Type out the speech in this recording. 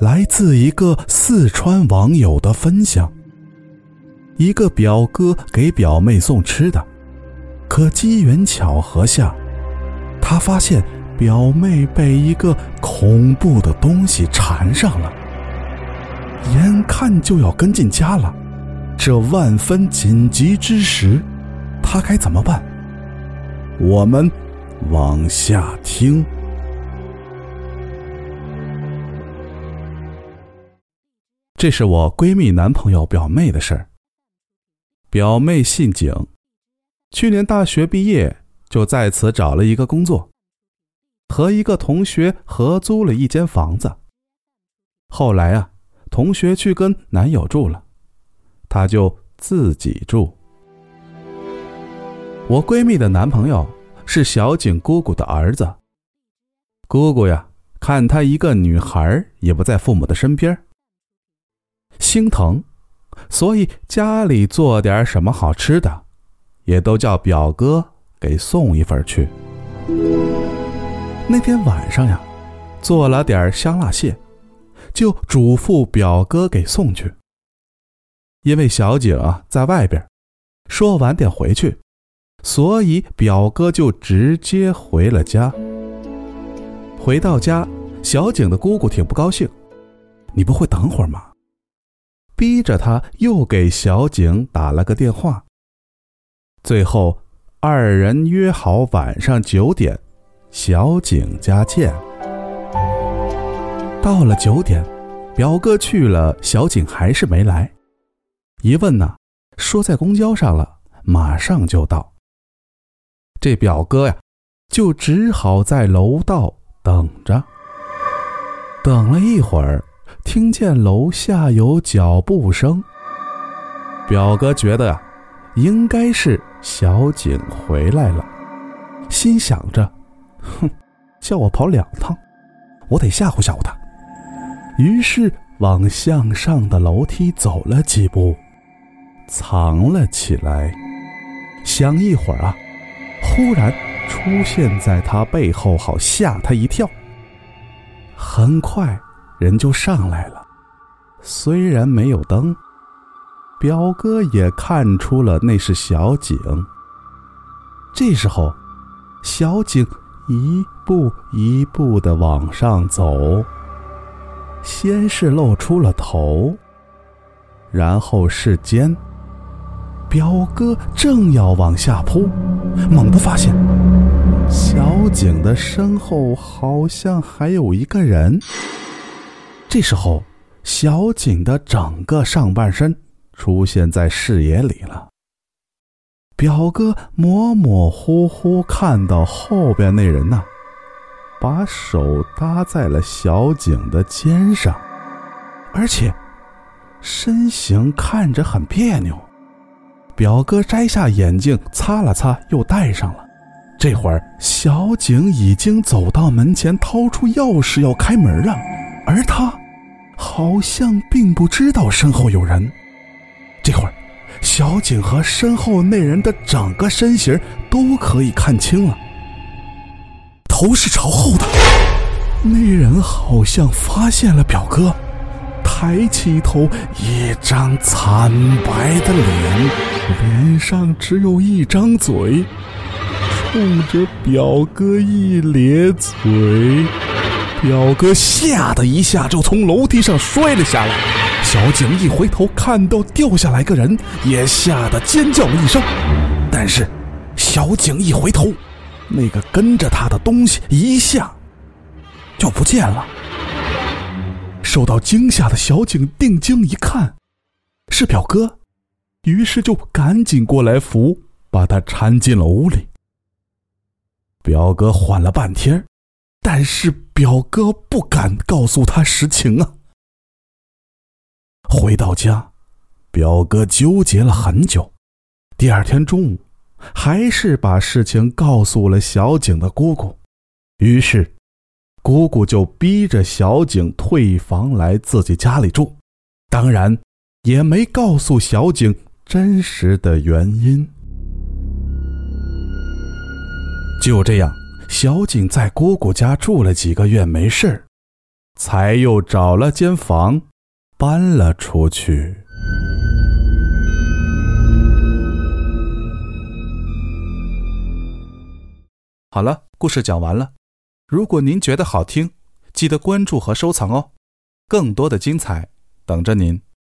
来自一个四川网友的分享。一个表哥给表妹送吃的，可机缘巧合下，他发现表妹被一个恐怖的东西缠上了，眼看就要跟进家了。这万分紧急之时，他该怎么办？我们往下听。这是我闺蜜男朋友表妹的事儿。表妹姓景，去年大学毕业就在此找了一个工作，和一个同学合租了一间房子。后来啊，同学去跟男友住了，她就自己住。我闺蜜的男朋友是小景姑姑的儿子。姑姑呀，看她一个女孩也不在父母的身边。心疼，所以家里做点什么好吃的，也都叫表哥给送一份去。那天晚上呀，做了点香辣蟹，就嘱咐表哥给送去。因为小景啊在外边，说晚点回去，所以表哥就直接回了家。回到家，小景的姑姑挺不高兴：“你不会等会儿吗？”逼着他又给小景打了个电话。最后，二人约好晚上九点，小景家见。到了九点，表哥去了，小景还是没来。一问呢，说在公交上了，马上就到。这表哥呀，就只好在楼道等着。等了一会儿。听见楼下有脚步声，表哥觉得呀，应该是小景回来了，心想着，哼，叫我跑两趟，我得吓唬吓唬他。于是往向上的楼梯走了几步，藏了起来。想一会儿啊，忽然出现在他背后，好吓他一跳。很快。人就上来了，虽然没有灯，表哥也看出了那是小景。这时候，小景一步一步的往上走，先是露出了头，然后是肩。表哥正要往下扑，猛地发现小景的身后好像还有一个人。这时候，小景的整个上半身出现在视野里了。表哥模模糊糊看到后边那人呢，把手搭在了小景的肩上，而且身形看着很别扭。表哥摘下眼镜擦了擦，又戴上了。这会儿，小景已经走到门前，掏出钥匙要开门了。而他好像并不知道身后有人。这会儿，小景和身后那人的整个身形都可以看清了。头是朝后的，那人好像发现了表哥，抬起头，一张惨白的脸，脸上只有一张嘴，冲着表哥一咧嘴。表哥吓得一下就从楼梯上摔了下来，小景一回头看到掉下来个人，也吓得尖叫了一声。但是，小景一回头，那个跟着他的东西一下就不见了。受到惊吓的小景定睛一看，是表哥，于是就赶紧过来扶，把他搀进了屋里。表哥缓了半天。但是表哥不敢告诉他实情啊。回到家，表哥纠结了很久，第二天中午，还是把事情告诉了小景的姑姑。于是，姑姑就逼着小景退房来自己家里住，当然，也没告诉小景真实的原因。就这样，小景在姑姑家住了几个月，没事才又找了间房，搬了出去。好了，故事讲完了。如果您觉得好听，记得关注和收藏哦，更多的精彩等着您。